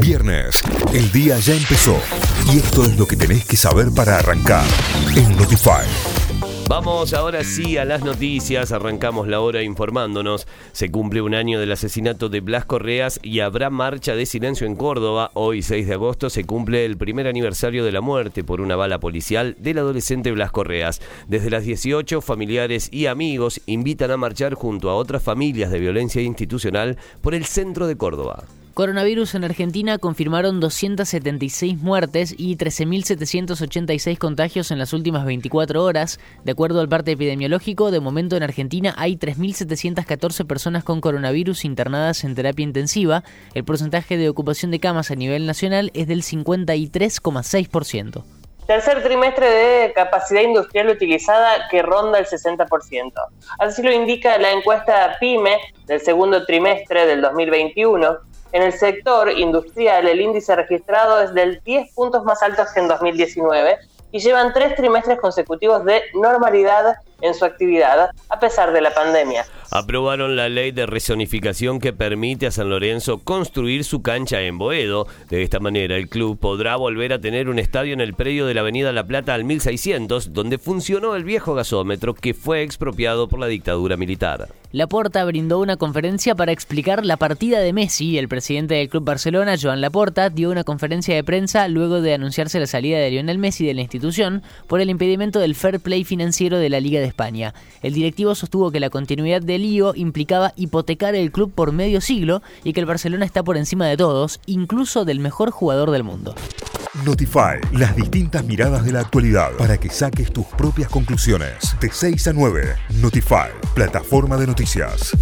Viernes, el día ya empezó y esto es lo que tenés que saber para arrancar en Notify. Vamos ahora sí a las noticias, arrancamos la hora informándonos. Se cumple un año del asesinato de Blas Correas y habrá marcha de silencio en Córdoba. Hoy, 6 de agosto, se cumple el primer aniversario de la muerte por una bala policial del adolescente Blas Correas. Desde las 18, familiares y amigos invitan a marchar junto a otras familias de violencia institucional por el centro de Córdoba. Coronavirus en Argentina confirmaron 276 muertes y 13.786 contagios en las últimas 24 horas. De acuerdo al parte epidemiológico, de momento en Argentina hay 3.714 personas con coronavirus internadas en terapia intensiva. El porcentaje de ocupación de camas a nivel nacional es del 53,6%. Tercer trimestre de capacidad industrial utilizada que ronda el 60%. Así lo indica la encuesta PYME del segundo trimestre del 2021 en el sector industrial, el índice registrado es del 10 puntos más altos que en 2019 y llevan tres trimestres consecutivos de normalidad en su actividad a pesar de la pandemia. Aprobaron la ley de rezonificación que permite a San Lorenzo construir su cancha en Boedo. De esta manera, el club podrá volver a tener un estadio en el predio de la Avenida La Plata al 1600, donde funcionó el viejo gasómetro que fue expropiado por la dictadura militar. Laporta brindó una conferencia para explicar la partida de Messi. El presidente del Club Barcelona, Joan Laporta, dio una conferencia de prensa luego de anunciarse la salida de Lionel Messi de la institución por el impedimento del fair play financiero de la Liga de España. El directivo sostuvo que la continuidad del lío implicaba hipotecar el club por medio siglo y que el Barcelona está por encima de todos, incluso del mejor jugador del mundo. Notify, las distintas miradas de la actualidad para que saques tus propias conclusiones. De 6 a 9, Notify, plataforma de noticias.